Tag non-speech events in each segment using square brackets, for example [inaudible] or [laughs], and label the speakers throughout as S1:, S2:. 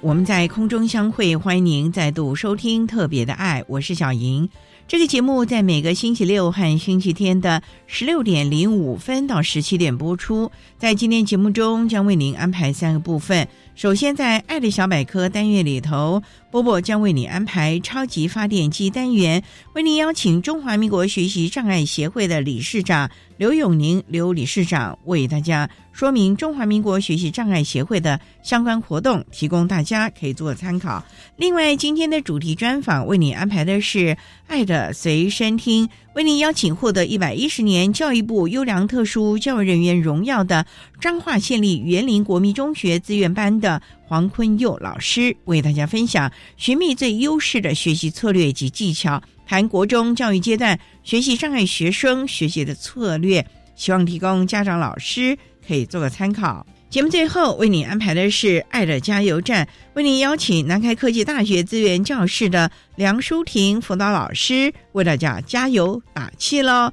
S1: 我们在空中相会，欢迎您再度收听特别的爱，我是小莹。这个节目在每个星期六和星期天的十六点零五分到十七点播出。在今天节目中，将为您安排三个部分。首先，在“爱的小百科”单月里头，波波将为你安排“超级发电机”单元，为您邀请中华民国学习障碍协会的理事长刘永宁刘理事长为大家说明中华民国学习障碍协会的相关活动，提供大家可以做参考。另外，今天的主题专访为你安排的是“爱的随身听”，为您邀请获得一百一十年教育部优良特殊教育人员荣耀的彰化县立园林国民中学资源班。的黄坤佑老师为大家分享寻觅最优势的学习策略及技巧，谈国中教育阶段学习障碍学生学习的策略，希望提供家长老师可以做个参考。节目最后为你安排的是爱的加油站，为你邀请南开科技大学资源教室的梁淑婷辅导老师为大家加油打气喽。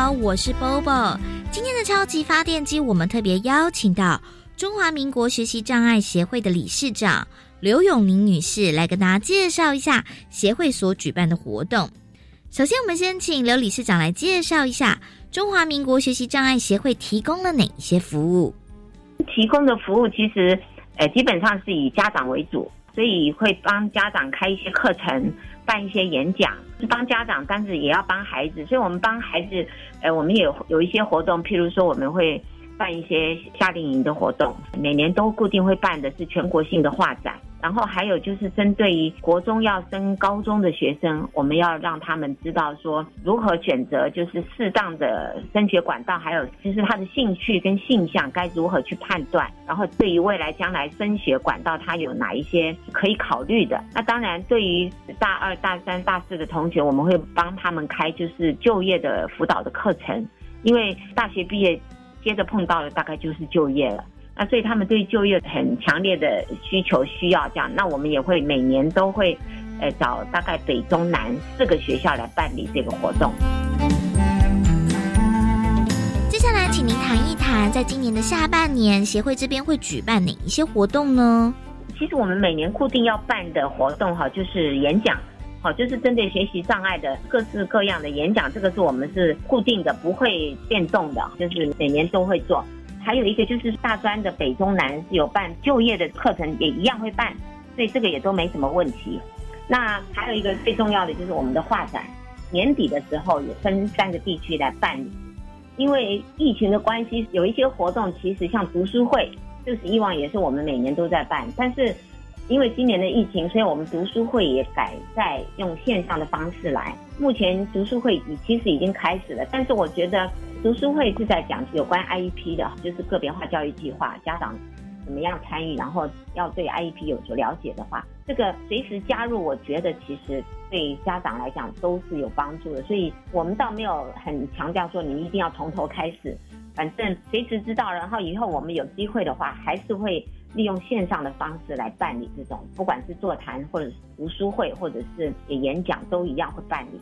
S2: 好，我是 Bobo。今天的超级发电机，我们特别邀请到中华民国学习障碍协会的理事长刘永宁女士来跟大家介绍一下协会所举办的活动。首先，我们先请刘理事长来介绍一下中华民国学习障碍协会提供了哪一些服务。
S3: 提供的服务其实，呃，基本上是以家长为主，所以会帮家长开一些课程。办一些演讲帮家长，但是也要帮孩子，所以我们帮孩子，呃，我们也有一些活动，譬如说我们会办一些夏令营的活动，每年都固定会办的是全国性的画展。然后还有就是针对于国中要升高中的学生，我们要让他们知道说如何选择就是适当的升学管道，还有就是他的兴趣跟性向该如何去判断。然后对于未来将来升学管道，他有哪一些可以考虑的？那当然，对于大二、大三、大四的同学，我们会帮他们开就是就业的辅导的课程，因为大学毕业接着碰到的大概就是就业了。那所以他们对就业很强烈的需求需要这样，那我们也会每年都会，呃，找大概北中南四个学校来办理这个活动。
S2: 接下来，请您谈一谈，在今年的下半年，协会这边会举办哪一些活动呢？
S3: 其实我们每年固定要办的活动哈，就是演讲，好，就是针对学习障碍的各式各样的演讲，这个是我们是固定的，不会变动的，就是每年都会做。还有一个就是大专的北中南是有办就业的课程，也一样会办，所以这个也都没什么问题。那还有一个最重要的就是我们的画展，年底的时候也分三个地区来办理。因为疫情的关系，有一些活动其实像读书会，就是以往也是我们每年都在办，但是因为今年的疫情，所以我们读书会也改在用线上的方式来。目前读书会已其实已经开始了，但是我觉得。读书会是在讲有关 IEP 的，就是个别化教育计划，家长怎么样参与，然后要对 IEP 有所了解的话，这个随时加入，我觉得其实对家长来讲都是有帮助的。所以我们倒没有很强调说你一定要从头开始，反正随时知道，然后以后我们有机会的话，还是会利用线上的方式来办理这种，不管是座谈或者是读书会或者是演讲，都一样会办理。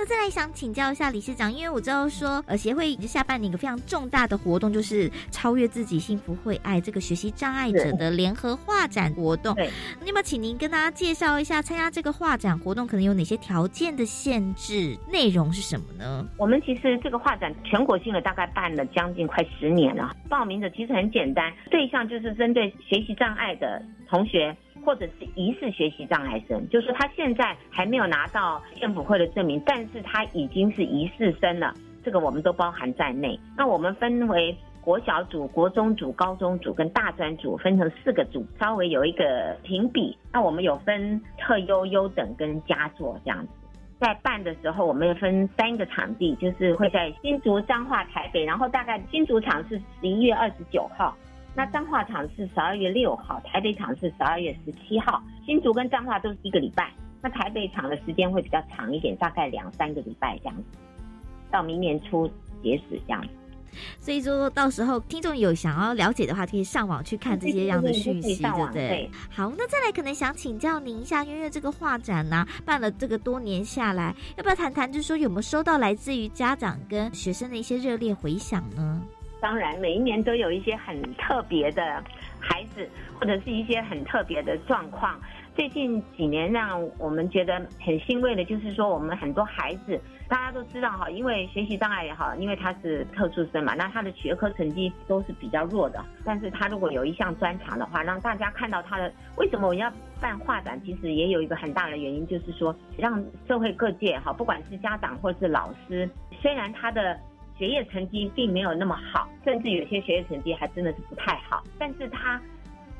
S2: 那再来想请教一下理事长，因为我知道说，呃，协会下半年一个非常重大的活动，就是超越自己幸福会爱这个学习障碍者的联合画展活动。
S3: 对，
S2: 那么请您跟大家介绍一下，参加这个画展活动可能有哪些条件的限制，内容是什么呢？
S3: 我们其实这个画展全国性的大概办了将近快十年了，报名的其实很简单，对象就是针对学习障碍的同学。或者是疑似学习障碍生，就是他现在还没有拿到政府会的证明，但是他已经是疑似生了，这个我们都包含在内。那我们分为国小组、国中组、高中组跟大专组，分成四个组，稍微有一个评比。那我们有分特优、优等跟佳作这样子。在办的时候，我们要分三个场地，就是会在新竹、彰化、台北，然后大概新竹场是十一月二十九号。那彰化场是十二月六号，台北场是十二月十七号，新竹跟彰化都是一个礼拜。那台北场的时间会比较长一点，大概两三个礼拜这样子，到明年初截止这样子。
S2: 所以说到时候听众有想要了解的话，可以上网去看这些样的讯息，对不对？好，那再来可能想请教您一下，因为这个画展呢办了这个多年下来，要不要谈谈，就是说有没有收到来自于家长跟学生的一些热烈回响呢？
S3: 当然，每一年都有一些很特别的孩子，或者是一些很特别的状况。最近几年让我们觉得很欣慰的，就是说我们很多孩子，大家都知道哈，因为学习障碍也好，因为他是特殊生嘛，那他的学科成绩都是比较弱的。但是他如果有一项专长的话，让大家看到他的，为什么我要办画展？其实也有一个很大的原因，就是说让社会各界哈，不管是家长或是老师，虽然他的。学业成绩并没有那么好，甚至有些学业成绩还真的是不太好。但是他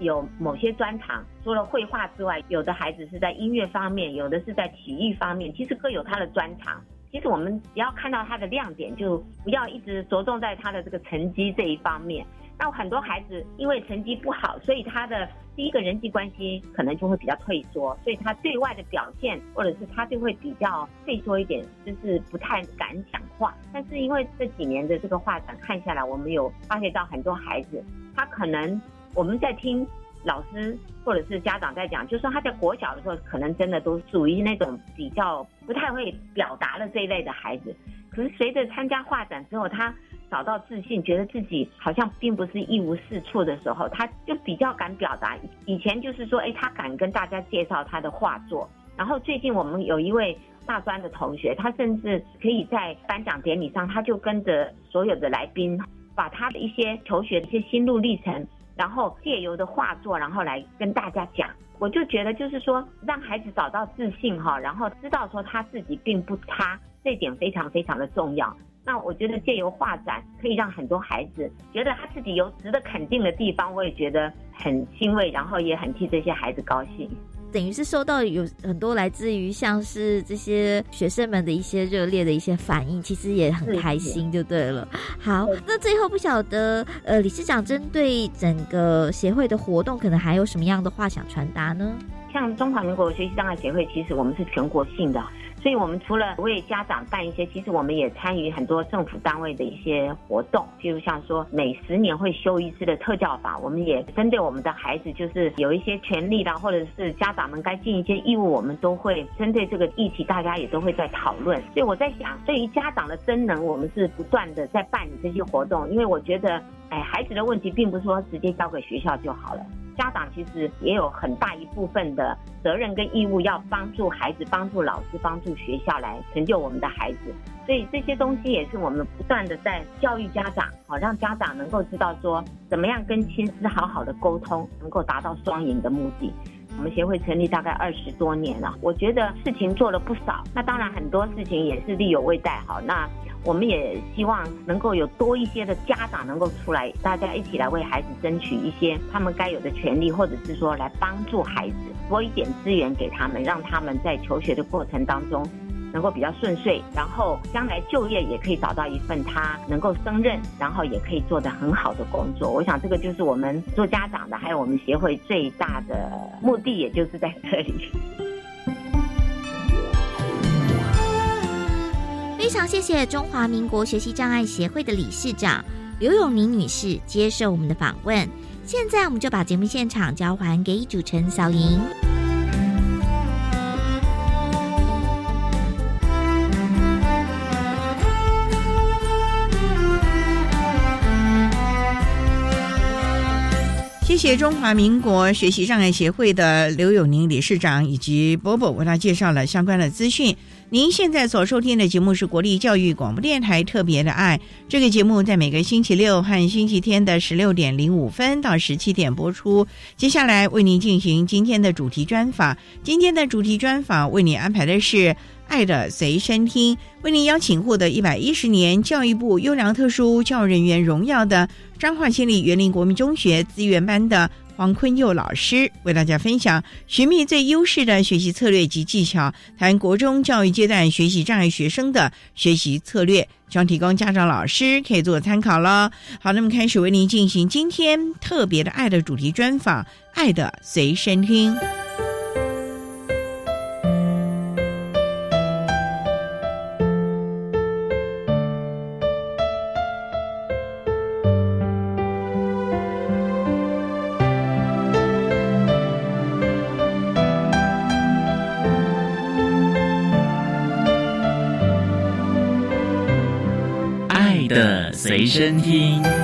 S3: 有某些专长，除了绘画之外，有的孩子是在音乐方面，有的是在体育方面，其实各有他的专长。其实我们只要看到他的亮点，就不要一直着重在他的这个成绩这一方面。那很多孩子因为成绩不好，所以他的。第一个人际关系可能就会比较退缩，所以他对外的表现或者是他就会比较退缩一点，就是不太敢讲话。但是因为这几年的这个画展看下来，我们有发现到很多孩子，他可能我们在听老师或者是家长在讲，就是说他在国小的时候，可能真的都属于那种比较不太会表达的这一类的孩子。可是随着参加画展之后，他找到自信，觉得自己好像并不是一无是处的时候，他就比较敢表达。以前就是说，哎，他敢跟大家介绍他的画作。然后最近我们有一位大专的同学，他甚至可以在颁奖典礼上，他就跟着所有的来宾，把他的一些求学的一些心路历程，然后借由的画作，然后来跟大家讲。我就觉得，就是说，让孩子找到自信哈，然后知道说他自己并不差，这点非常非常的重要。那我觉得借由画展，可以让很多孩子觉得他自己有值得肯定的地方，我也觉得很欣慰，然后也很替这些孩子高兴。
S2: 等于是收到有很多来自于像是这些学生们的一些热烈的一些反应，其实也很开心，就对了。好，那最后不晓得，呃，理事长针对整个协会的活动，可能还有什么样的话想传达呢？
S3: 像中华民国学习障碍协会，其实我们是全国性的。所以，我们除了为家长办一些，其实我们也参与很多政府单位的一些活动，譬如像说每十年会修一次的特教法，我们也针对我们的孩子，就是有一些权利啦，或者是家长们该尽一些义务，我们都会针对这个议题，大家也都会在讨论。所以我在想，对于家长的真能，我们是不断的在办理这些活动，因为我觉得，哎，孩子的问题并不是说直接交给学校就好了。家长其实也有很大一部分的责任跟义务，要帮助孩子、帮助老师、帮助学校来成就我们的孩子。所以这些东西也是我们不断的在教育家长，好让家长能够知道说，怎么样跟亲师好好的沟通，能够达到双赢的目的。我们协会成立大概二十多年了，我觉得事情做了不少。那当然很多事情也是力有未逮，好那。我们也希望能够有多一些的家长能够出来，大家一起来为孩子争取一些他们该有的权利，或者是说来帮助孩子多一点资源给他们，让他们在求学的过程当中能够比较顺遂，然后将来就业也可以找到一份他能够胜任，然后也可以做得很好的工作。我想这个就是我们做家长的，还有我们协会最大的 [laughs] 目的，也就是在这里。
S2: 非常谢谢中华民国学习障碍协会的理事长刘永宁女士接受我们的访问。现在我们就把节目现场交还给主持人小莹。
S1: 谢谢中华民国学习障碍协会的刘永宁理事长以及波波为他介绍了相关的资讯。您现在所收听的节目是国立教育广播电台特别的爱这个节目，在每个星期六和星期天的十六点零五分到十七点播出。接下来为您进行今天的主题专访。今天的主题专访为您安排的是《爱的随身听》，为您邀请获得一百一十年教育部优良特殊教育人员荣耀的。彰化县立园林国民中学资源班的黄坤佑老师为大家分享寻觅最优势的学习策略及技巧，谈国中教育阶段学习障碍学生的学习策略，希望提供家长老师可以做参考了。好，那么开始为您进行今天特别的爱的主题专访，《爱的随身听》。
S4: 随身听。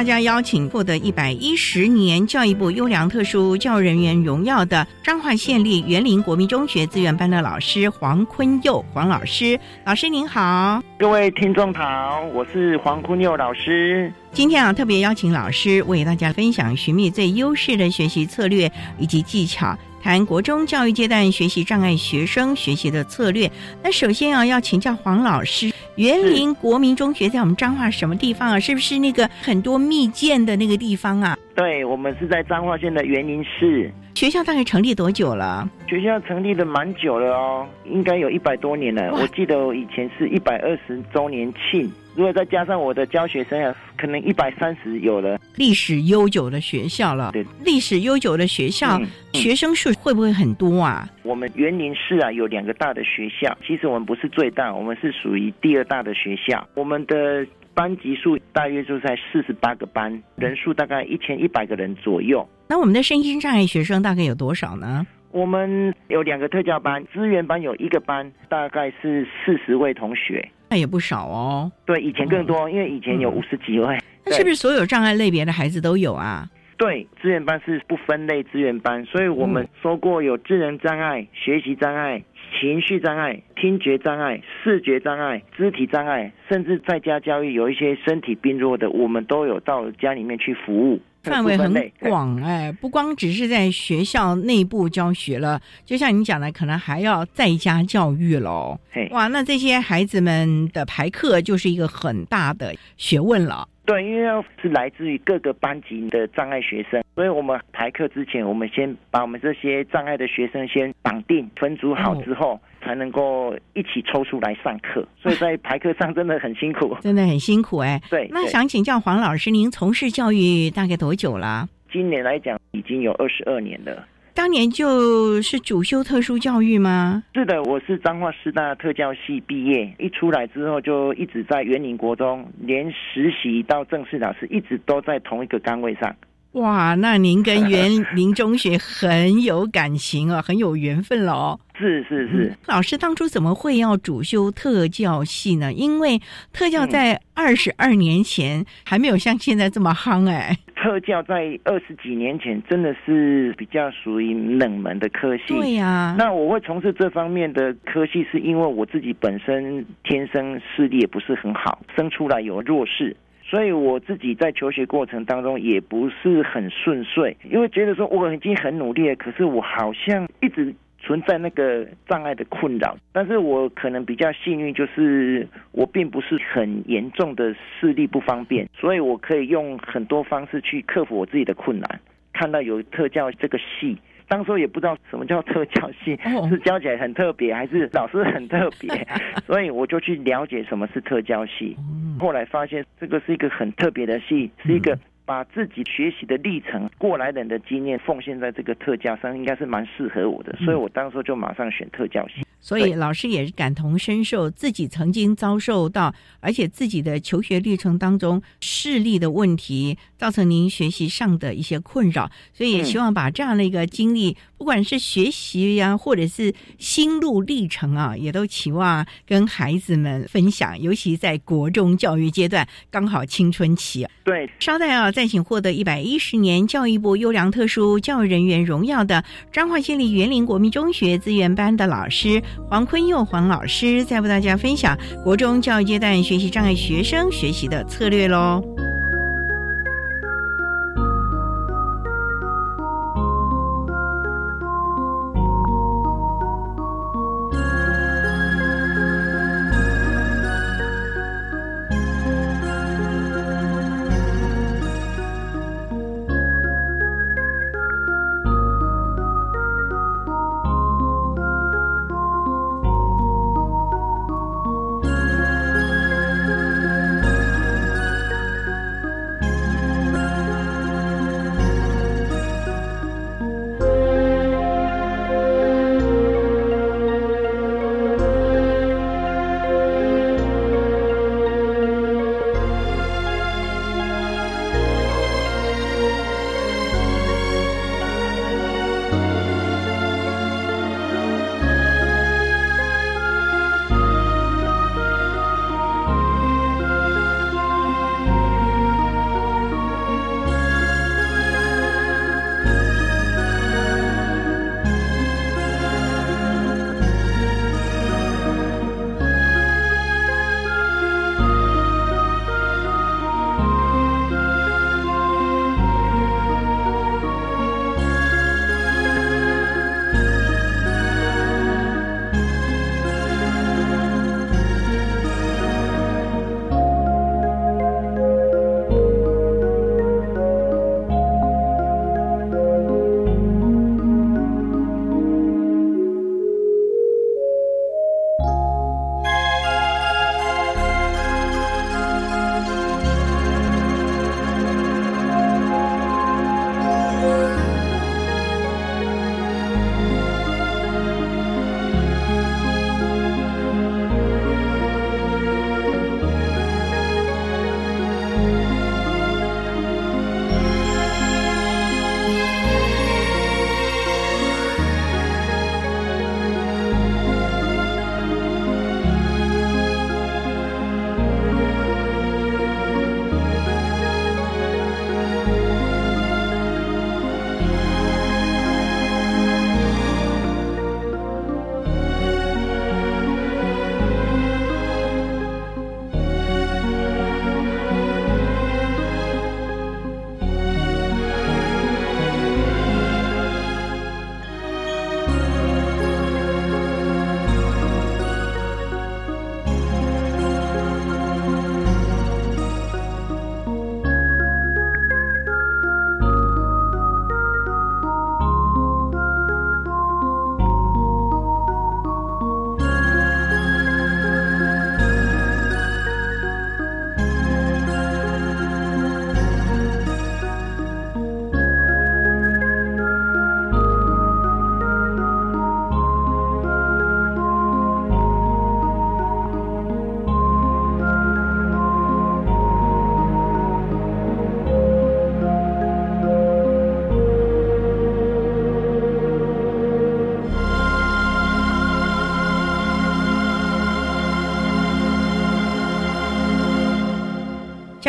S4: 大家邀请获得一百一十年教育部优良特殊教育人员荣耀的彰化县立园林国民中学资源班的老师黄坤佑黄老师，老师您好，
S5: 各位听众好，我是黄坤佑老师。
S1: 今天啊，特别邀请老师为大家分享寻觅最优势的学习策略以及技巧。谈国中教育阶段学习障碍学生学习的策略。那首先啊，要请教黄老师，园林国民中学在我们彰化什么地方啊？是不是那个很多蜜饯的那个地方啊？
S5: 对，我们是在彰化县的园林市。
S1: 学校大概成立多久了？
S5: 学校成立的蛮久了哦，应该有一百多年了。我记得我以前是一百二十周年庆。如果再加上我的教学生涯，可能一百三十有了。
S1: 历史悠久的学校了，
S5: 对，
S1: 历史悠久的学校，学生数会不会很多啊？
S5: 我们园林市啊有两个大的学校，其实我们不是最大，我们是属于第二大的学校。我们的班级数大约就在四十八个班，人数大概一千一百个人左右。
S1: 那我们的身心障碍学生大概有多少呢？
S5: 我们有两个特教班，资源班有一个班，大概是四十位同学。
S1: 那也不少哦。
S5: 对，以前更多，因为以前有五十几位。
S1: 那是不是所有障碍类别的孩子都有啊？
S5: 对，资源班是不分类资源班，所以我们说过有智能障碍、学习障碍、情绪障碍、听觉障碍、视觉障碍、肢体障碍，甚至在家教育有一些身体病弱的，我们都有到家里面去服务。
S1: 范围很广哎，不光只是在学校内部教学了，就像你讲的，可能还要在家教育喽。哇，那这些孩子们的排课就是一个很大的学问了。
S5: 对，因为是来自于各个班级的障碍学生，所以我们排课之前，我们先把我们这些障碍的学生先绑定、分组好之后，才能够一起抽出来上课。所以在排课上真的很辛苦，
S1: 真的很辛苦哎。
S5: 对，
S1: 那想请教黄老师，您从事教育大概多久了？
S5: 今年来讲，已经有二十二年了。
S1: 当年就是主修特殊教育吗？
S5: 是的，我是彰化师大特教系毕业，一出来之后就一直在园林国中，连实习到正式老师，一直都在同一个岗位上。
S1: 哇，那您跟园林中学很有感情啊，很有缘分了哦。
S5: 是是是，
S1: 老师当初怎么会要主修特教系呢？因为特教在二十二年前还没有像现在这么夯哎。
S5: 特教在二十几年前真的是比较属于冷门的科系。
S1: 对呀。
S5: 那我会从事这方面的科系，是因为我自己本身天生视力也不是很好，生出来有弱视。所以我自己在求学过程当中也不是很顺遂，因为觉得说我已经很努力了，可是我好像一直存在那个障碍的困扰。但是我可能比较幸运，就是我并不是很严重的视力不方便，所以我可以用很多方式去克服我自己的困难。看到有特教这个系。当初也不知道什么叫特教系，是教起来很特别，还是老师很特别，[laughs] 所以我就去了解什么是特教系。后来发现这个是一个很特别的系，是一个把自己学习的历程、过来人的经验奉献在这个特教上，应该是蛮适合我的，所以我当时就马上选特教系。
S1: 所以老师也是感同身受，自己曾经遭受到，而且自己的求学历程当中视力的问题，造成您学习上的一些困扰，所以也希望把这样的一个经历，不管是学习呀，或者是心路历程啊，也都期望跟孩子们分享，尤其在国中教育阶段，刚好青春期。
S5: 对，
S1: 稍待啊，再请获得一百一十年教育部优良特殊教育人员荣耀的彰化县立园林国民中学资源班的老师。黄坤佑黄老师再为大家分享国中教育阶段学习障碍学生学习的策略喽。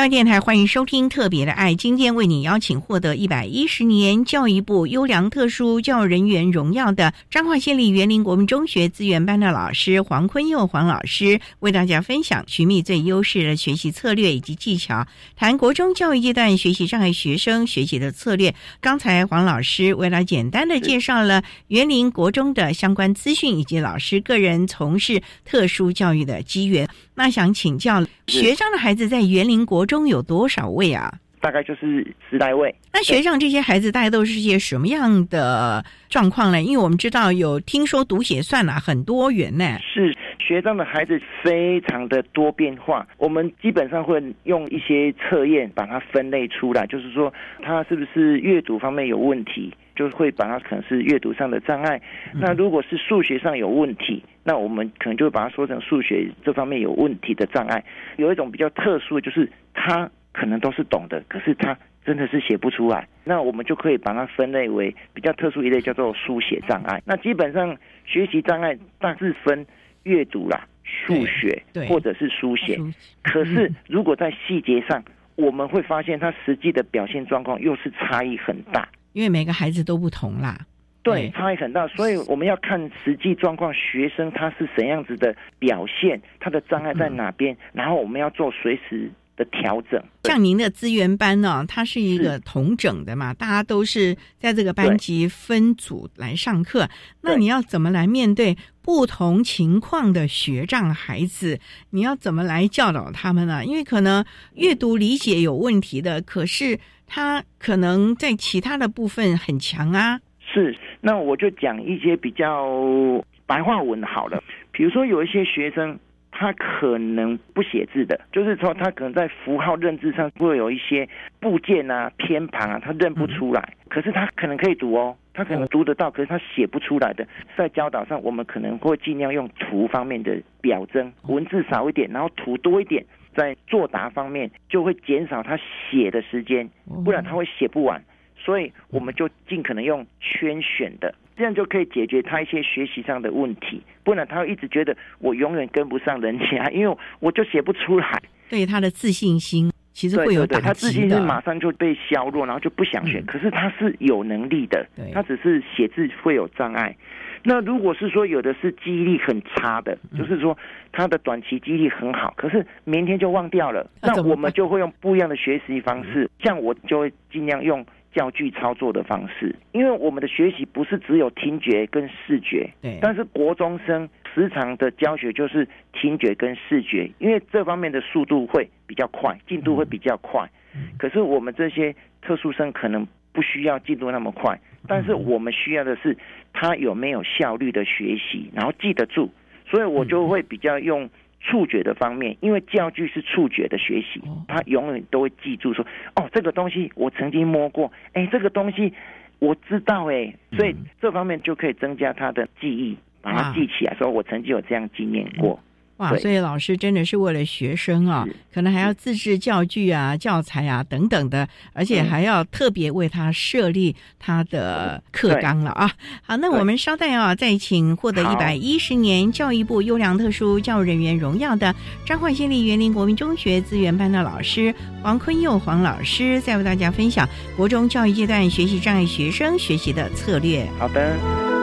S1: 教育电台欢迎收听《特别的爱》，今天为你邀请获得一百一十年教育部优良特殊教育人员荣耀的彰化县立园林国民中学资源班的老师黄坤佑黄老师，为大家分享寻觅最优势的学习策略以及技巧，谈国中教育阶段学习障碍学生学习的策略。刚才黄老师为了简单的介绍了园林国中的相关资讯以及老师个人从事特殊教育的机缘。那想请教学长的孩子在园林国中有多少位啊？
S5: 大概就是十来位。
S1: 那学长这些孩子大概都是些什么样的状况呢？因为我们知道有听说读写算啊很多元呢。
S5: 是学长的孩子非常的多变化，我们基本上会用一些测验把它分类出来，就是说他是不是阅读方面有问题。就会把它可能是阅读上的障碍，那如果是数学上有问题，那我们可能就会把它说成数学这方面有问题的障碍。有一种比较特殊的，就是他可能都是懂的，可是他真的是写不出来，那我们就可以把它分类为比较特殊一类，叫做书写障碍。那基本上学习障碍大致分阅读啦、数学或者是书写，可是如果在细节上，我们会发现他实际的表现状况又是差异很大。
S1: 因为每个孩子都不同啦，
S5: 对，差异很大，所以我们要看实际状况，学生他是怎样子的表现，他的障碍在哪边，然后我们要做随时的调整。
S1: 像您的资源班呢，它是一个同整的嘛，大家都是在这个班级分组来上课，那你要怎么来面对不同情况的学障孩子？你要怎么来教导他们呢？因为可能阅读理解有问题的，可是。他可能在其他的部分很强啊。
S5: 是，那我就讲一些比较白话文好了。比如说，有一些学生他可能不写字的，就是说他可能在符号认知上会有一些部件啊、偏旁啊，他认不出来。可是他可能可以读哦，他可能读得到，可是他写不出来的。在教导上，我们可能会尽量用图方面的表征，文字少一点，然后图多一点。在作答方面就会减少他写的时间，不然他会写不完。所以我们就尽可能用圈选的，这样就可以解决他一些学习上的问题。不然他会一直觉得我永远跟不上人家，[laughs] 因为我就写不出来。
S1: 对他的自信心其实会有打击
S5: 他自信心马上就被削弱，然后就不想学。可是他是有能力的，他只是写字会有障碍。那如果是说有的是记忆力很差的，就是说他的短期记忆力很好，可是明天就忘掉了，那我们就会用不一样的学习方式。像我就会尽量用教具操作的方式，因为我们的学习不是只有听觉跟视觉，
S1: 对。
S5: 但是国中生时常的教学就是听觉跟视觉，因为这方面的速度会比较快，进度会比较快。可是我们这些特殊生可能。不需要进度那么快，但是我们需要的是他有没有效率的学习，然后记得住。所以我就会比较用触觉的方面，因为教具是触觉的学习，他永远都会记住说：哦，这个东西我曾经摸过，哎，这个东西我知道，哎，所以这方面就可以增加他的记忆，把它记起来，说我曾经有这样经验过。
S1: 哇，所以老师真的是为了学生啊，可能还要自制教具啊、教材啊等等的，而且还要特别为他设立他的课纲了啊。好，那我们稍待啊，再请获得一百一十年教育部优良特殊教育人员荣耀的彰化县立园林国民中学资源班的老师黄坤佑黄老师，再为大家分享国中教育阶段学习障碍学生学习的策略。
S5: 好的。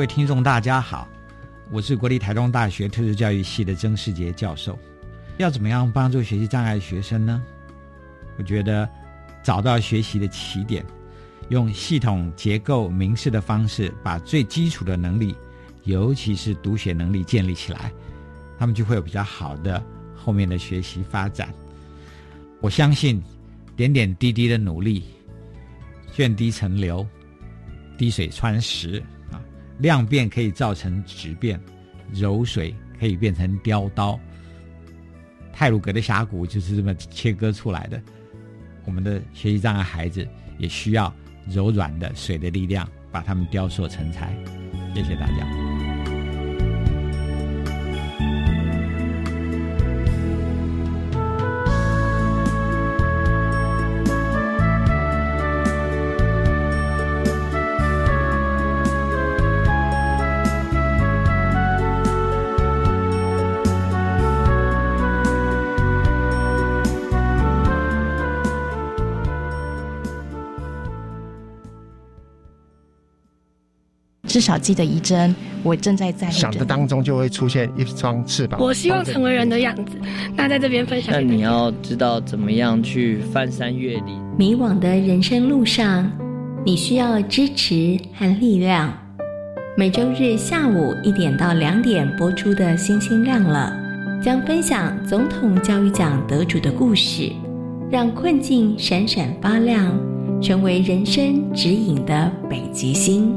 S6: 各位听众，大家好，我是国立台东大学特殊教育系的曾世杰教授。要怎么样帮助学习障碍学生呢？我觉得找到学习的起点，用系统结构明示的方式，把最基础的能力，尤其是读写能力建立起来，他们就会有比较好的后面的学习发展。我相信点点滴滴的努力，涓滴成流，滴水穿石。量变可以造成质变，柔水可以变成雕刀。泰鲁格的峡谷就是这么切割出来的。我们的学习障碍孩子也需要柔软的水的力量把他们雕塑成才。谢谢大家。
S7: 至少记得一针，我正在在
S8: 想的当中就会出现一双翅膀。
S9: 我希望成为人的样子。那在这边分享。
S10: 那你要知道怎么样去翻山越岭。
S11: 迷惘的人生路上，你需要支持和力量。每周日下午一点到两点播出的《星星亮了》，将分享总统教育奖得主的故事，让困境闪闪发亮，成为人生指引的北极星。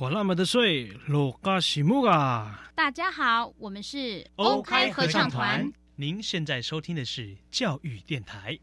S12: 管那么的水，落嘎西木啊！
S13: 大家好，我们是
S12: OK 合唱团。您现在收听的是教育电台。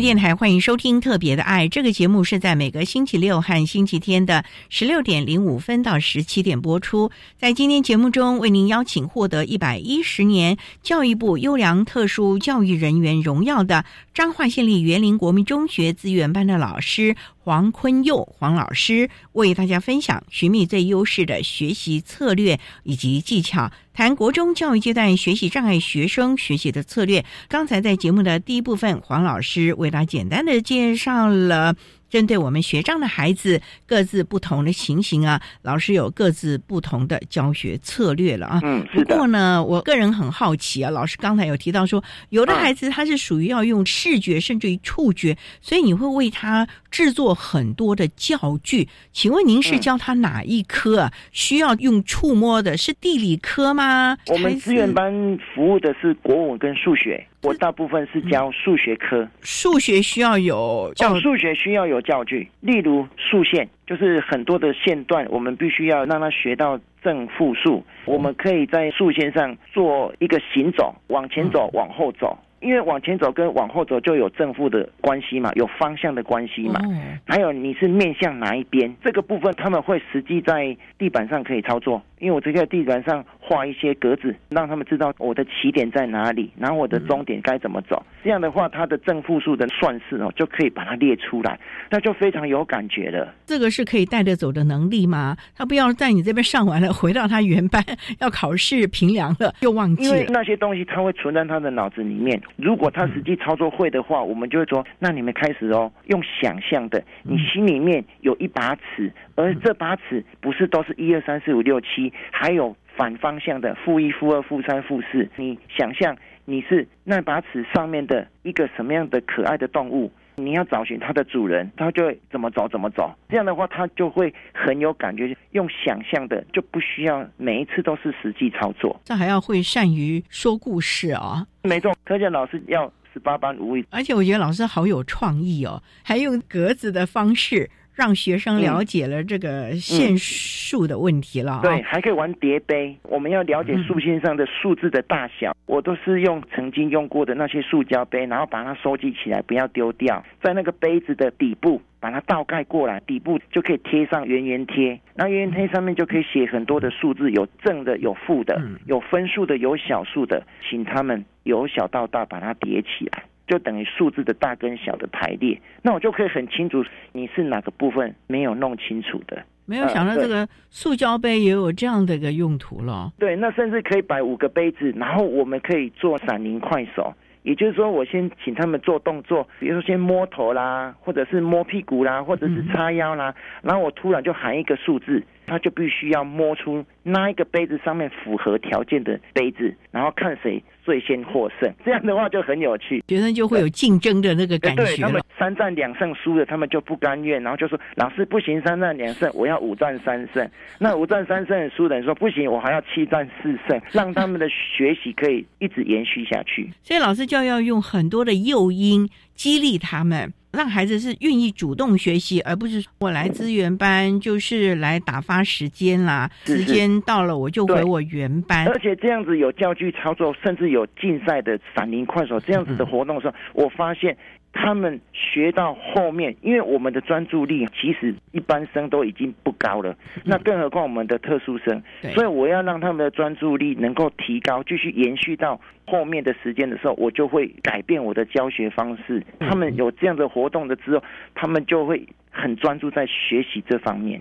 S1: 电台欢迎收听《特别的爱》这个节目，是在每个星期六和星期天的十六点零五分到十七点播出。在今天节目中，为您邀请获得一百一十年教育部优良特殊教育人员荣耀的彰化县立园林国民中学资源班的老师黄坤佑黄老师，为大家分享寻觅最优势的学习策略以及技巧。谈国中教育阶段学习障碍学生学习的策略。刚才在节目的第一部分，黄老师为大家简单的介绍了。针对我们学障的孩子各自不同的情形啊，老师有各自不同的教学策略了啊。
S5: 嗯，
S1: 不过呢，我个人很好奇啊，老师刚才有提到说，有的孩子他是属于要用视觉甚至于触觉，所以你会为他制作很多的教具。请问您是教他哪一科啊？需要用触摸的是地理科吗？
S5: 我们资源班服务的是国文跟数学。我大部分是教数学科，
S1: 数学需要有教，
S5: 数学需要有教具，例如数线，就是很多的线段，我们必须要让他学到正负数。我们可以在数线上做一个行走，往前走，往后走。因为往前走跟往后走就有正负的关系嘛，有方向的关系嘛。还有你是面向哪一边，这个部分他们会实际在地板上可以操作。因为我只在地板上画一些格子，让他们知道我的起点在哪里，然后我的终点该怎么走。这样的话，它的正负数的算式哦，就可以把它列出来，那就非常有感觉了。
S1: 这个是可以带着走的能力吗？他不要在你这边上完了，回到他原班要考试评量了，又忘记。
S5: 因为那些东西他会存在他的脑子里面。如果他实际操作会的话，我们就会说：那你们开始哦，用想象的，你心里面有一把尺，而这把尺不是都是一二三四五六七，还有反方向的负一、负二、负三、负四。你想象你是那把尺上面的一个什么样的可爱的动物，你要找寻它的主人，它就会怎么走怎么走。这样的话，它就会很有感觉，用想象的就不需要每一次都是实际操作。
S1: 这还要会善于说故事啊！
S5: 没错，特教老师要十八般武艺，
S1: 而且我觉得老师好有创意哦，还用格子的方式。让学生了解了这个线数的问题了。
S5: 对，还可以玩叠杯。我们要了解数线上的数字的大小。我都是用曾经用过的那些塑胶杯，然后把它收集起来，不要丢掉。在那个杯子的底部把它倒盖过来，底部就可以贴上圆圆贴。那圆圆贴上面就可以写很多的数字，有正的，有负的，有分数的，有小数的，请他们由小到大把它叠起来。就等于数字的大跟小的排列，那我就可以很清楚你是哪个部分没有弄清楚的。
S1: 没有想到这个塑胶杯也有这样的一个用途了。
S5: 对，那甚至可以摆五个杯子，然后我们可以做闪灵快手。也就是说，我先请他们做动作，比如说先摸头啦，或者是摸屁股啦，或者是叉腰啦，然后我突然就喊一个数字，他就必须要摸出那一个杯子上面符合条件的杯子，然后看谁。最先获胜，这样的话就很有趣，
S1: 学生就会有竞争的那个感觉。
S5: 对他们三战两胜输了，他们就不甘愿，然后就说：“老师不行，三战两胜，我要五战三胜。”那五战三胜输的人说：“不行，我还要七战四胜，让他们的学习可以一直延续下去。”
S1: 所以老师就要用很多的诱因激励他们。让孩子是愿意主动学习，而不是我来资源班就是来打发时间啦。时间到了我就回我原班。
S5: 而且这样子有教具操作，甚至有竞赛的闪灵快手这样子的活动的时候，我发现。他们学到后面，因为我们的专注力其实一般生都已经不高了，那更何况我们的特殊生，所以我要让他们的专注力能够提高，继续延续到后面的时间的时候，我就会改变我的教学方式。他们有这样的活动的之后，他们就会很专注在学习这方面，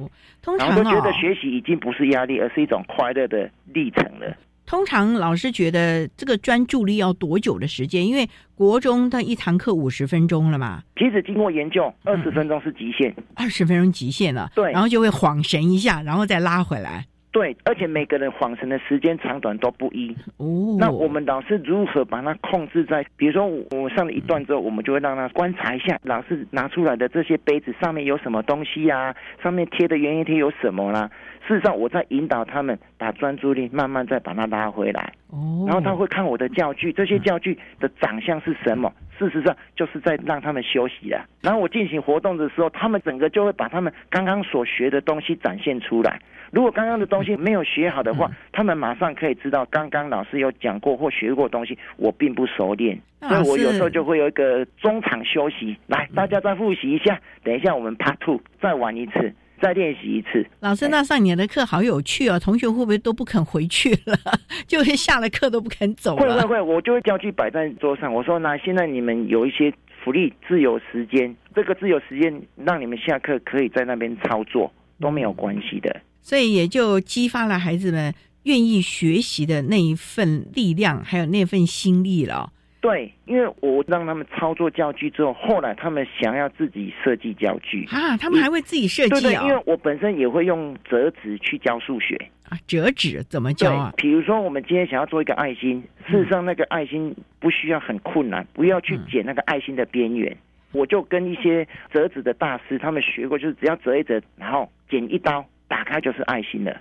S5: 然后都觉得学习已经不是压力，而是一种快乐的历程了。
S1: 通常老师觉得这个专注力要多久的时间？因为国中的一堂课五十分钟了嘛。
S5: 其实经过研究，二十分钟是极限。
S1: 二十分钟极限了。
S5: 对。
S1: 然后就会晃神一下，然后再拉回来。
S5: 对，而且每个人晃神的时间长短都不一。哦。那我们老师如何把它控制在？比如说，我上了一段之后，我们就会让他观察一下老师拿出来的这些杯子上面有什么东西呀？上面贴的圆圆贴有什么啦？事实上，我在引导他们把专注力慢慢再把它拉回来。哦，然后他会看我的教具，这些教具的长相是什么？事实上，就是在让他们休息了。然后我进行活动的时候，他们整个就会把他们刚刚所学的东西展现出来。如果刚刚的东西没有学好的话，他们马上可以知道刚刚老师有讲过或学过东西，我并不熟练。所以我有时候就会有一个中场休息，来，大家再复习一下。等一下我们 Part Two 再玩一次。再练习一次，
S1: 老师，那上你的课好有趣哦！同学会不会都不肯回去了？[laughs] 就是下了课都不肯走
S5: 了？会会会，我就会教具摆在桌上。我说，那现在你们有一些福利，自由时间，这个自由时间让你们下课可以在那边操作，都没有关系的。
S1: 所以也就激发了孩子们愿意学习的那一份力量，还有那份心力了。
S5: 对，因为我让他们操作教具之后，后来他们想要自己设计教具
S1: 啊，他们还会自己设计
S5: 啊。因为我本身也会用折纸去教数学
S1: 啊，折纸怎么教啊？
S5: 比如说我们今天想要做一个爱心，事实上那个爱心不需要很困难，不要去剪那个爱心的边缘，我就跟一些折纸的大师他们学过，就是只要折一折，然后剪一刀，打开就是爱心了。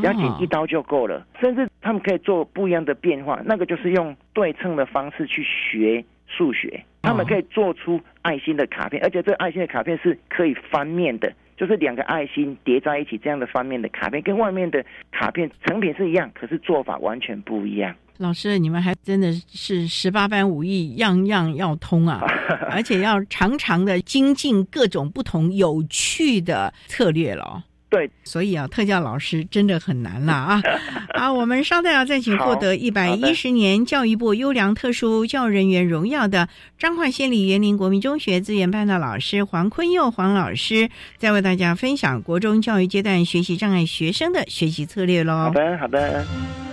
S5: 只要剪一刀就够了，甚至他们可以做不一样的变化，那个就是用对称的方式去学数学。他们可以做出爱心的卡片，而且这个爱心的卡片是可以翻面的，就是两个爱心叠在一起这样的翻面的卡片，跟外面的卡片成品是一样，可是做法完全不一样。
S1: 老师，你们还真的是十八般武艺，样样要通啊！[laughs] 而且要常常的精进各种不同有趣的策略了。
S5: 对，
S1: 所以啊，特教老师真的很难了啊！[laughs] 好，我们稍待啊，再请获得一百一十年教育部优良特殊教育人员荣耀的彰化县立园林国民中学资源班的老师黄坤佑黄老师，再为大家分享国中教育阶段学习障碍学生的学习策略喽。
S5: 好的，好的。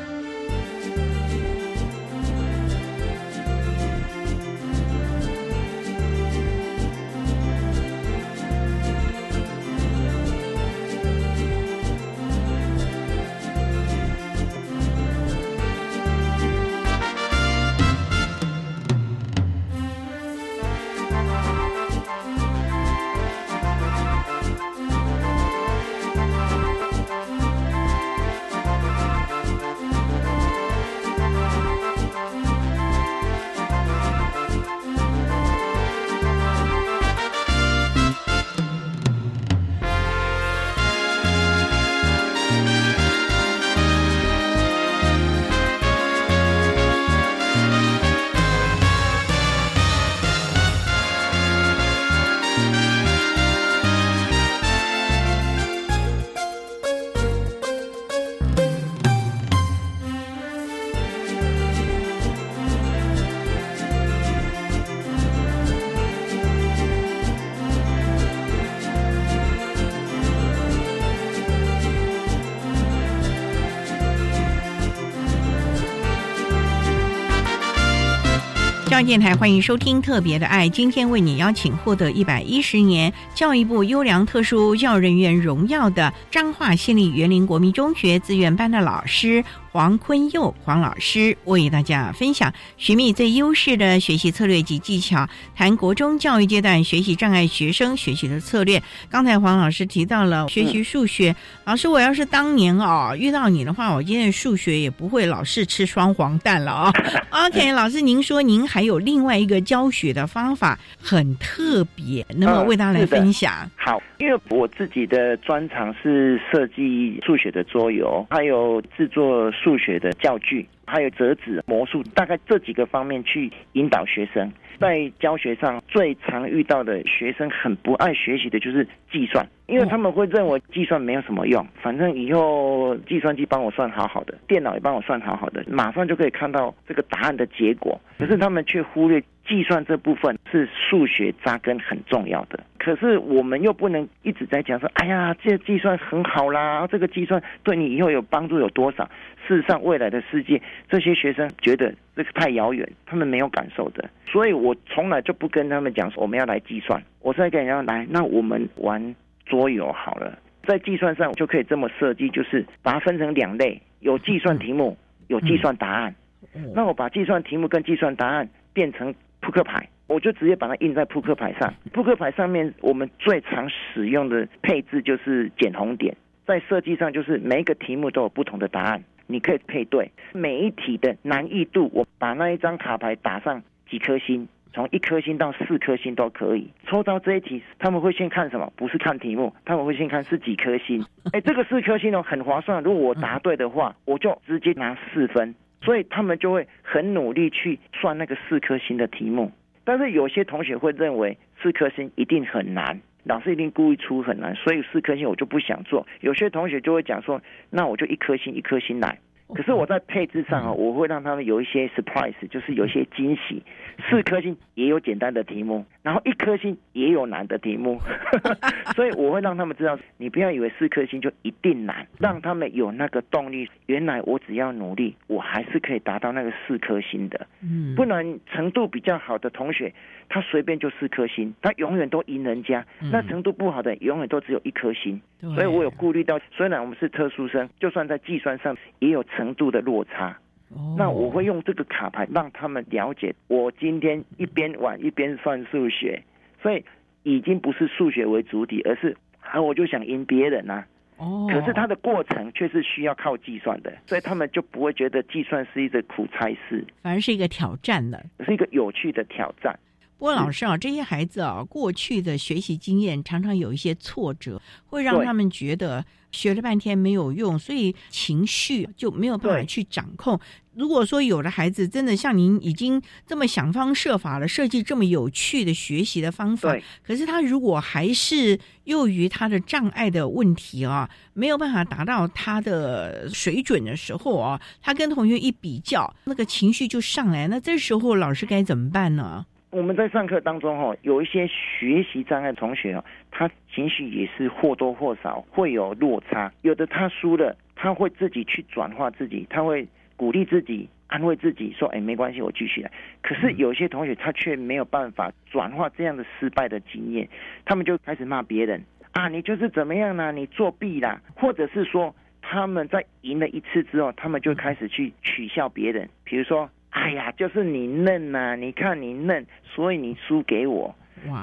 S1: 教电台欢迎收听《特别的爱》，今天为你邀请获得一百一十年教育部优良特殊教育人员荣耀的彰化县立园林国民中学自愿班的老师。黄坤佑黄老师为大家分享寻觅最优势的学习策略及技巧，谈国中教育阶段学习障碍学生学习的策略。刚才黄老师提到了学习数学，老师，我要是当年哦遇到你的话，我今天数学也不会老是吃双黄蛋了啊。[laughs] OK，老师，您说您还有另外一个教学的方法很特别，那么为大家来分享。
S5: 好，因为我自己的专长是设计数学的桌游，还有制作。数学的教具，还有折纸、魔术，大概这几个方面去引导学生。在教学上最常遇到的学生很不爱学习的就是计算，因为他们会认为计算没有什么用，反正以后计算机帮我算好好的，电脑也帮我算好好的，马上就可以看到这个答案的结果。可是他们却忽略计算这部分是数学扎根很重要的。可是我们又不能一直在讲说，哎呀，这计算很好啦，这个计算对你以后有帮助有多少？事实上，未来的世界，这些学生觉得这个太遥远，他们没有感受的。所以我从来就不跟他们讲说我们要来计算，我是在跟人家来，那我们玩桌游好了，在计算上就可以这么设计，就是把它分成两类，有计算题目，有计算答案。那我把计算题目跟计算答案变成扑克牌，我就直接把它印在扑克牌上。[laughs] 扑克牌上面我们最常使用的配置就是减红点，在设计上就是每一个题目都有不同的答案。你可以配对每一题的难易度，我把那一张卡牌打上几颗星，从一颗星到四颗星都可以。抽到这一题，他们会先看什么？不是看题目，他们会先看是几颗星。[laughs] 哎，这个四颗星哦，很划算。如果我答对的话，[laughs] 我就直接拿四分。所以他们就会很努力去算那个四颗星的题目。但是有些同学会认为四颗星一定很难。老师一定故意出很难，所以四颗星我就不想做。有些同学就会讲说，那我就一颗星一颗星来。可是我在配置上啊，我会让他们有一些 surprise，就是有一些惊喜。四颗星也有简单的题目，然后一颗星也有难的题目，[laughs] 所以我会让他们知道，你不要以为四颗星就一定难，让他们有那个动力。原来我只要努力，我还是可以达到那个四颗星的。嗯，不能程度比较好的同学，他随便就四颗星，他永远都赢人家。那程度不好的，永远都只有一颗星。所以我有顾虑到，虽然我们是特殊生，就算在计算上也有程度的落差。那我会用这个卡牌让他们了解，我今天一边玩一边算数学，所以已经不是数学为主体，而是啊，我就想赢别人啊。哦。可是它的过程却是需要靠计算的，所以他们就不会觉得计算是一个苦差事，
S1: 反而是一个挑战了，
S5: 是一个有趣的挑战。
S1: 不过老师啊，这些孩子啊，过去的学习经验常常有一些挫折，会让他们觉得学了半天没有用，所以情绪就没有办法去掌控。如果说有的孩子真的像您已经这么想方设法了，设计这么有趣的学习的方法，可是他如果还是由于他的障碍的问题啊，没有办法达到他的水准的时候啊，他跟同学一比较，那个情绪就上来，那这时候老师该怎么办呢？
S5: 我们在上课当中哈，有一些学习障碍同学哦，他情绪也是或多或少会有落差。有的他输了，他会自己去转化自己，他会鼓励自己、安慰自己，说：“哎，没关系，我继续来。”可是有些同学他却没有办法转化这样的失败的经验，他们就开始骂别人啊，你就是怎么样呢？你作弊啦，或者是说他们在赢了一次之后，他们就开始去取笑别人，比如说。哎呀，就是你嫩呐！你看你嫩，所以你输给我。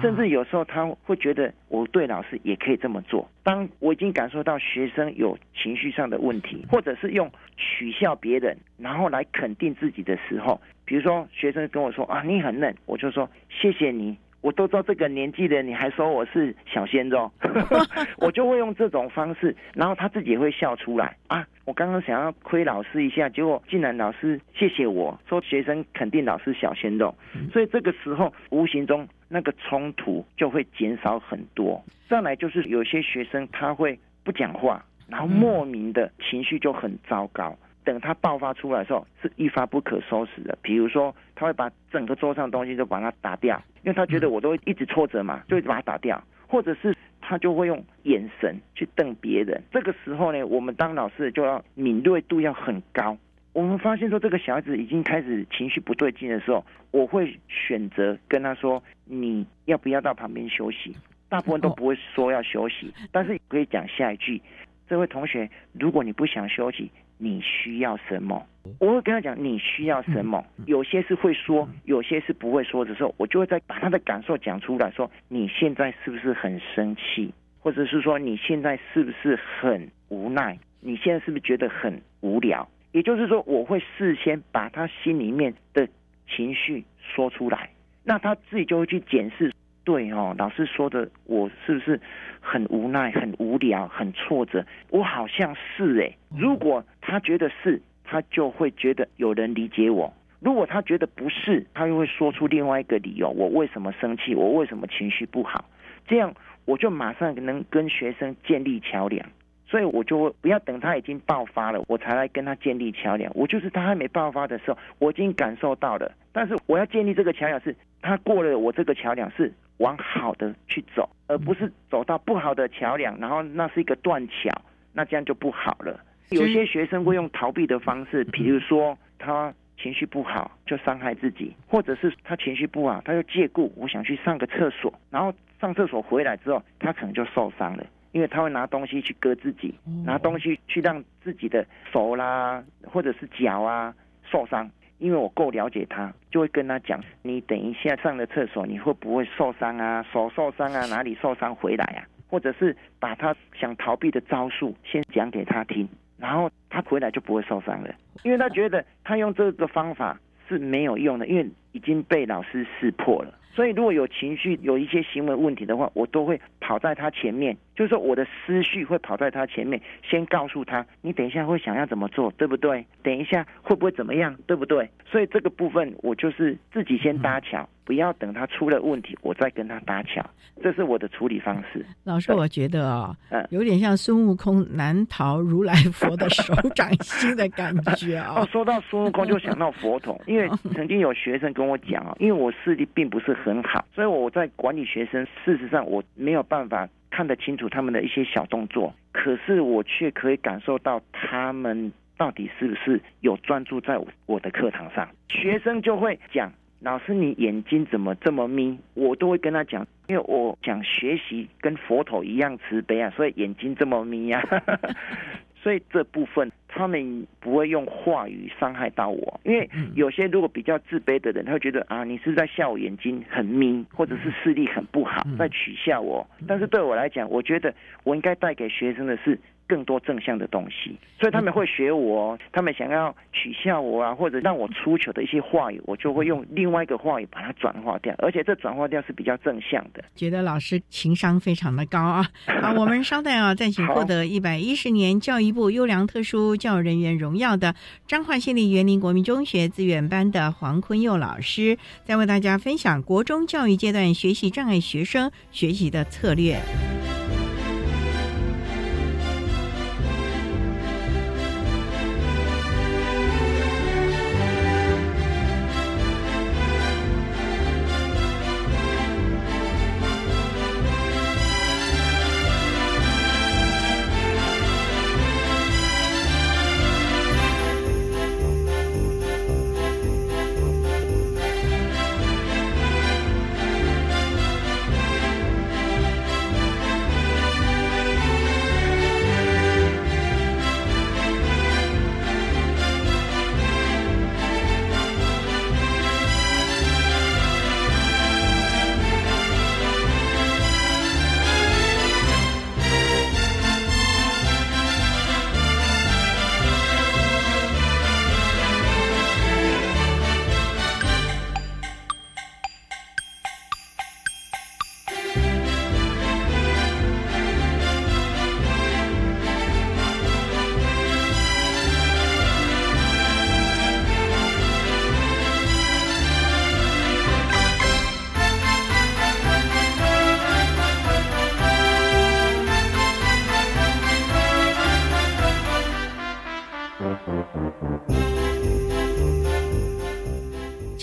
S5: 甚至有时候他会觉得我对老师也可以这么做。当我已经感受到学生有情绪上的问题，或者是用取笑别人，然后来肯定自己的时候，比如说学生跟我说啊，你很嫩，我就说谢谢你。我都知道这个年纪的，你还说我是小鲜肉，[laughs] 我就会用这种方式，然后他自己会笑出来啊！我刚刚想要亏老师一下，结果竟然老师谢谢我说学生肯定老师小鲜肉，所以这个时候无形中那个冲突就会减少很多。再来就是有些学生他会不讲话，然后莫名的情绪就很糟糕。等他爆发出来的时候，是一发不可收拾的。比如说，他会把整个桌上的东西都把它打掉，因为他觉得我都会一直挫折嘛，就会把它打掉。或者是他就会用眼神去瞪别人。这个时候呢，我们当老师就要敏锐度要很高，我们发现说这个小孩子已经开始情绪不对劲的时候，我会选择跟他说：“你要不要到旁边休息？”大部分都不会说要休息，但是可以讲下一句：“这位同学，如果你不想休息，你需要什么？”我会跟他讲你需要什么。有些是会说，有些是不会说的时候，我就会再把他的感受讲出来说：“你现在是不是很生气？或者是说你现在是不是很无奈？你现在是不是觉得很无聊？”也就是说，我会事先把他心里面的情绪说出来，那他自己就会去检视。对哦，老师说的，我是不是很无奈、很无聊、很挫折？我好像是哎。如果他觉得是，他就会觉得有人理解我；如果他觉得不是，他又会说出另外一个理由：我为什么生气？我为什么情绪不好？这样我就马上能跟学生建立桥梁。所以我就不要等他已经爆发了，我才来跟他建立桥梁。我就是他还没爆发的时候，我已经感受到了。但是我要建立这个桥梁，是他过了我这个桥梁，是往好的去走，而不是走到不好的桥梁，然后那是一个断桥，那这样就不好了。有些学生会用逃避的方式，比如说他情绪不好就伤害自己，或者是他情绪不好他就借故我想去上个厕所，然后上厕所回来之后，他可能就受伤了。因为他会拿东西去割自己，拿东西去让自己的手啦，或者是脚啊受伤。因为我够了解他，就会跟他讲：你等一下上了厕所，你会不会受伤啊？手受伤啊？哪里受伤回来啊？或者是把他想逃避的招数先讲给他听，然后他回来就不会受伤了。因为他觉得他用这个方法是没有用的，因为已经被老师识破了。所以，如果有情绪、有一些行为问题的话，我都会跑在他前面，就是说我的思绪会跑在他前面，先告诉他，你等一下会想要怎么做，对不对？等一下会不会怎么样，对不对？所以这个部分，我就是自己先搭桥。不要等他出了问题，我再跟他搭桥，这是我的处理方式。
S1: 老师，我觉得啊，有点像孙悟空难逃如来佛的手掌心的感觉啊。[laughs]
S5: 哦，说到孙悟空就想到佛童，[laughs] 因为曾经有学生跟我讲啊，因为我视力并不是很好，所以我在管理学生，事实上我没有办法看得清楚他们的一些小动作，可是我却可以感受到他们到底是不是有专注在我的课堂上。学生就会讲。老师，你眼睛怎么这么眯？我都会跟他讲，因为我讲学习跟佛陀一样慈悲啊，所以眼睛这么眯啊。[laughs] 所以这部分他们不会用话语伤害到我，因为有些如果比较自卑的人，他会觉得啊，你是在笑我眼睛很眯，或者是视力很不好，在取笑我。但是对我来讲，我觉得我应该带给学生的是。更多正向的东西，所以他们会学我，他们想要取笑我啊，或者让我出糗的一些话语，我就会用另外一个话语把它转化掉，而且这转化掉是比较正向的。
S1: 觉得老师情商非常的高啊！好，我们稍待啊，再请获得一百一十年教育部优良特殊教人员荣耀的彰化县立园林国民中学自愿班的黄坤佑老师，在为大家分享国中教育阶段学习障碍学生学习的策略。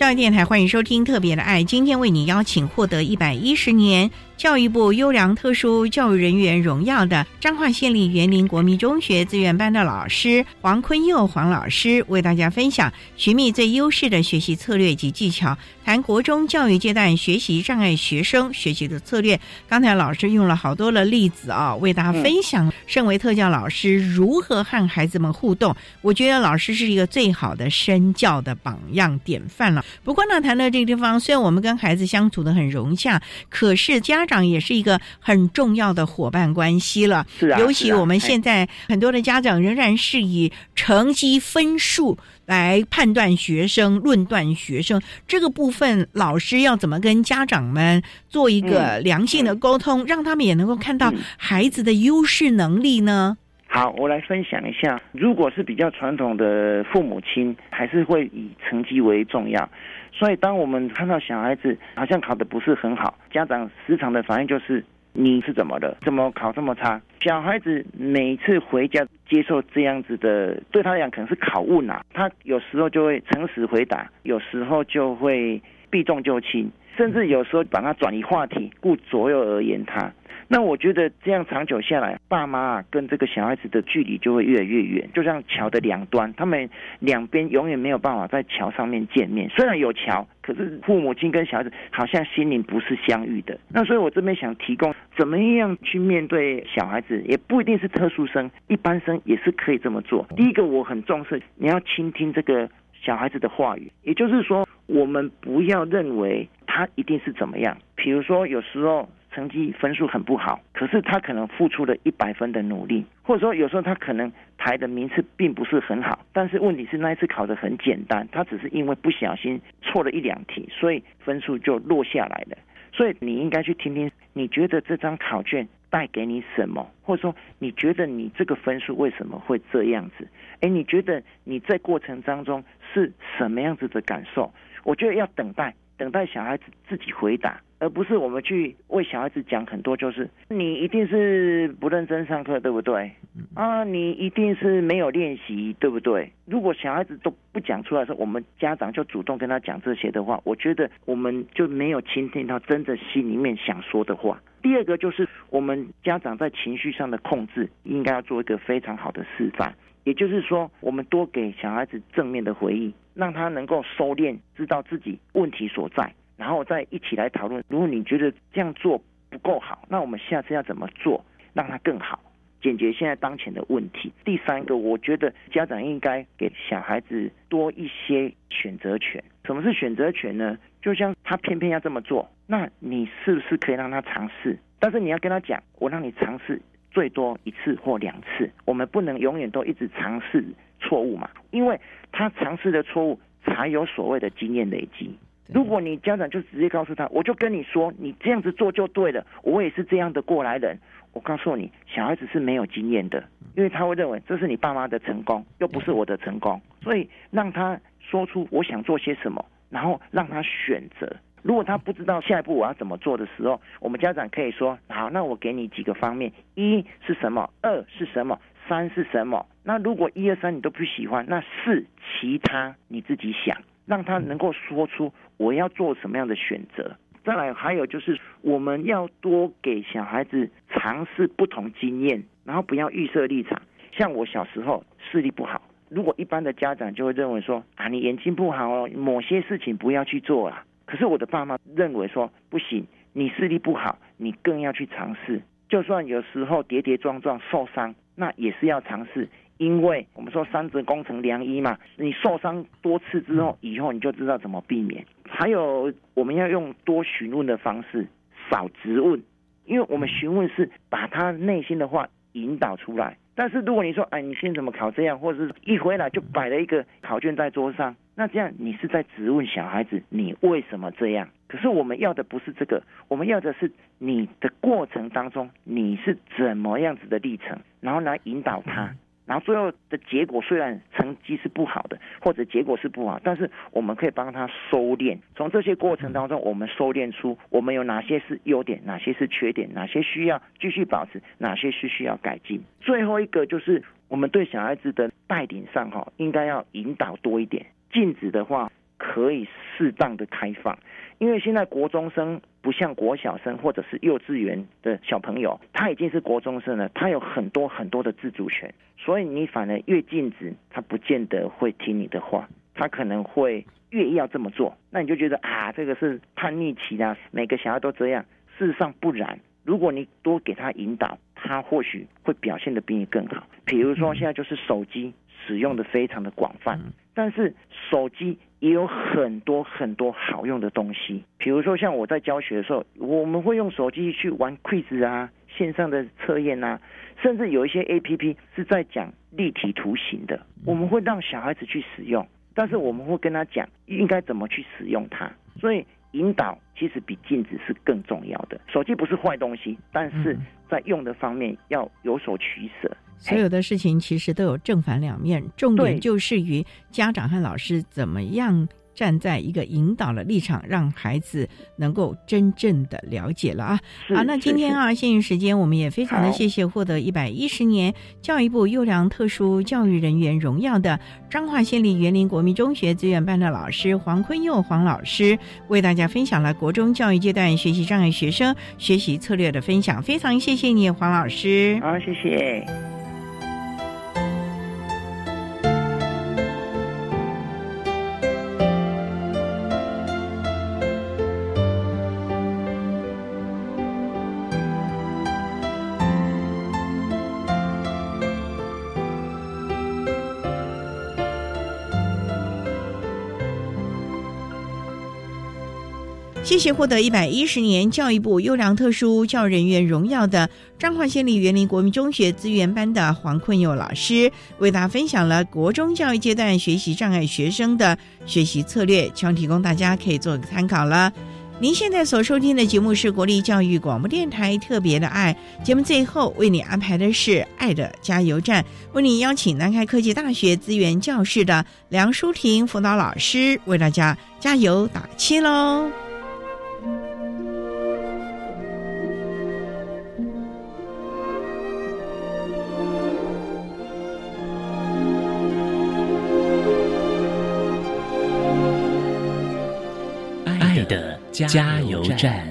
S1: 教育电台欢迎收听《特别的爱》，今天为你邀请获得一百一十年教育部优良特殊教育人员荣耀的彰化县立园林国民中学资源班的老师黄坤佑黄老师，为大家分享寻觅最优势的学习策略及技巧，谈国中教育阶段学习障碍学生学习的策略。刚才老师用了好多的例子啊，为大家分享身为特教老师如何和孩子们互动。我觉得老师是一个最好的身教的榜样典范了。不过呢，谈到这个地方，虽然我们跟孩子相处的很融洽，可是家长也是一个很重要的伙伴关系了。
S5: 是啊，
S1: 尤其我们现在很多的家长仍然是以成绩分数来判断学生、论断学生这个部分，老师要怎么跟家长们做一个良性的沟通，让他们也能够看到孩子的优势能力呢？
S5: 好，我来分享一下。如果是比较传统的父母亲，还是会以成绩为重要。所以，当我们看到小孩子好像考的不是很好，家长时常的反应就是：“你是怎么了？怎么考这么差？”小孩子每次回家接受这样子的，对他来讲可能是拷问啊。他有时候就会诚实回答，有时候就会避重就轻，甚至有时候把他转移话题，顾左右而言他。那我觉得这样长久下来，爸妈啊跟这个小孩子的距离就会越来越远，就像桥的两端，他们两边永远没有办法在桥上面见面。虽然有桥，可是父母亲跟小孩子好像心灵不是相遇的。那所以我这边想提供怎么样去面对小孩子，也不一定是特殊生，一般生也是可以这么做。第一个我很重视，你要倾听这个小孩子的话语，也就是说，我们不要认为他一定是怎么样。比如说有时候。成绩分数很不好，可是他可能付出了一百分的努力，或者说有时候他可能排的名次并不是很好，但是问题是那一次考的很简单，他只是因为不小心错了一两题，所以分数就落下来了。所以你应该去听听，你觉得这张考卷带给你什么，或者说你觉得你这个分数为什么会这样子？哎，你觉得你在过程当中是什么样子的感受？我觉得要等待，等待小孩子自己回答。而不是我们去为小孩子讲很多，就是你一定是不认真上课，对不对？啊，你一定是没有练习，对不对？如果小孩子都不讲出来的时候，我们家长就主动跟他讲这些的话，我觉得我们就没有倾听到真的心里面想说的话。第二个就是我们家长在情绪上的控制，应该要做一个非常好的示范，也就是说，我们多给小孩子正面的回忆，让他能够收敛，知道自己问题所在。然后再一起来讨论。如果你觉得这样做不够好，那我们下次要怎么做，让它更好，解决现在当前的问题。第三个，我觉得家长应该给小孩子多一些选择权。什么是选择权呢？就像他偏偏要这么做，那你是不是可以让他尝试？但是你要跟他讲，我让你尝试最多一次或两次，我们不能永远都一直尝试错误嘛，因为他尝试的错误才有所谓的经验累积。如果你家长就直接告诉他，我就跟你说，你这样子做就对了。我也是这样的过来人。我告诉你，小孩子是没有经验的，因为他会认为这是你爸妈的成功，又不是我的成功。所以让他说出我想做些什么，然后让他选择。如果他不知道下一步我要怎么做的时候，我们家长可以说：好，那我给你几个方面，一是什么，二是什么，三是什么。那如果一二三你都不喜欢，那四其他你自己想。让他能够说出我要做什么样的选择。再来，还有就是我们要多给小孩子尝试不同经验，然后不要预设立场。像我小时候视力不好，如果一般的家长就会认为说啊，你眼睛不好哦，某些事情不要去做啦。可是我的爸妈认为说不行，你视力不好，你更要去尝试。就算有时候跌跌撞撞受伤，那也是要尝试。因为我们说三折工程良医嘛，你受伤多次之后，以后你就知道怎么避免。还有我们要用多询问的方式，少质问，因为我们询问是把他内心的话引导出来。但是如果你说，哎，你现在怎么考这样，或者是一回来就摆了一个考卷在桌上，那这样你是在质问小孩子，你为什么这样？可是我们要的不是这个，我们要的是你的过程当中你是怎么样子的历程，然后来引导他。然后最后的结果虽然成绩是不好的，或者结果是不好，但是我们可以帮他收敛。从这些过程当中，我们收敛出我们有哪些是优点，哪些是缺点，哪些需要继续保持，哪些是需要改进。最后一个就是我们对小孩子的带领上哈，应该要引导多一点。禁止的话，可以适当的开放，因为现在国中生不像国小生或者是幼稚园的小朋友，他已经是国中生了，他有很多很多的自主权，所以你反而越禁止，他不见得会听你的话，他可能会越要这么做，那你就觉得啊，这个是叛逆期啊，每个小孩都这样，事实上不然，如果你多给他引导，他或许会表现的比你更好。比如说现在就是手机使用的非常的广泛，但是手机也有很多很多好用的东西。比如说像我在教学的时候，我们会用手机去玩 quiz 啊，线上的测验啊，甚至有一些 A P P 是在讲立体图形的，我们会让小孩子去使用，但是我们会跟他讲应该怎么去使用它。所以引导其实比禁止是更重要的。手机不是坏东西，但是在用的方面要有所取舍。
S1: 所有的事情其实都有正反两面，重点就是于家长和老师怎么样站在一个引导的立场，让孩子能够真正的了解了啊。好，那今天啊，限于时间，我们也非常的谢谢获得一百一十年教育部优良特殊教育人员荣耀的彰化县立园林国民中学资源班的老师黄坤佑黄老师，为大家分享了国中教育阶段学习障碍学生学习策略的分享。非常谢谢你，黄老师。
S5: 好，谢谢。
S1: 谢谢获得一百一十年教育部优良特殊教人员荣耀的彰化县立园林国民中学资源班的黄坤佑老师，为大家分享了国中教育阶段学习障碍学生的学习策略，希望提供大家可以做个参考了。您现在所收听的节目是国立教育广播电台特别的爱节目，最后为你安排的是爱的加油站，为你邀请南开科技大学资源教室的梁淑婷辅导老师为大家加油打气喽。
S4: 加油站。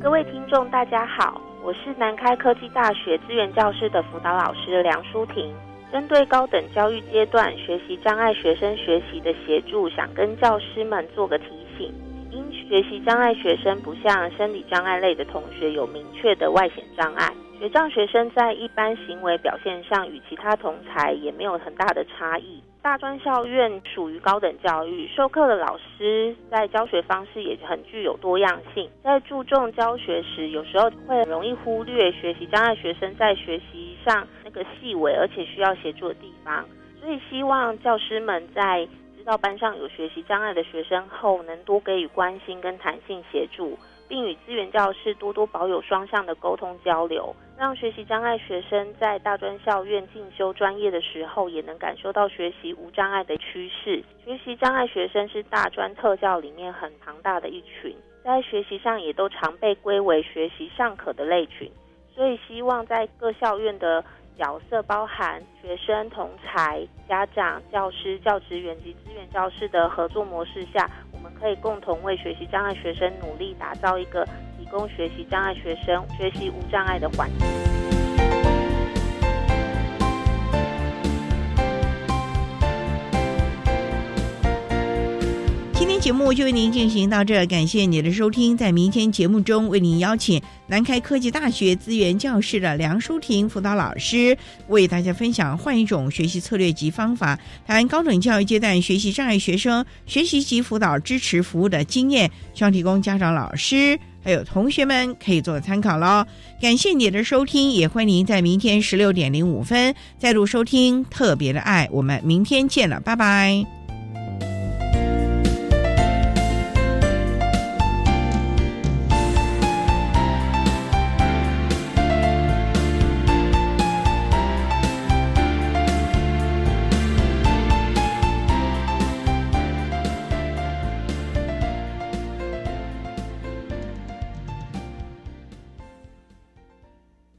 S14: 各位听众，大家好，我是南开科技大学资源教室的辅导老师梁淑婷。针对高等教育阶段学习障碍学生学习的协助，想跟教师们做个提醒。因学习障碍学生不像生理障碍类的同学有明确的外显障碍。学障学生在一般行为表现上与其他同才也没有很大的差异。大专校院属于高等教育，授课的老师在教学方式也很具有多样性。在注重教学时，有时候会容易忽略学习障碍学生在学习上那个细微而且需要协助的地方。所以希望教师们在知道班上有学习障碍的学生后，能多给予关心跟弹性协助。并与资源教室多多保有双向的沟通交流，让学习障碍学生在大专校院进修专业的时候，也能感受到学习无障碍的趋势。学习障碍学生是大专特教里面很庞大的一群，在学习上也都常被归为学习尚可的类群，所以希望在各校院的角色，包含学生、同才、家长、教师、教职员及资源教室的合作模式下。我们可以共同为学习障碍学生努力，打造一个供学习障碍学生学习无障碍的环境。
S1: 今天节目就为您进行到这，感谢您的收听。在明天节目中，为您邀请南开科技大学资源教室的梁淑婷辅导老师，为大家分享换一种学习策略及方法，谈高等教育阶段学习障碍学生学习及辅导支持服务的经验，希望提供家长、老师还有同学们可以做参考喽。感谢你的收听，也欢迎您在明天十六点零五分再度收听特别的爱。我们明天见了，拜拜。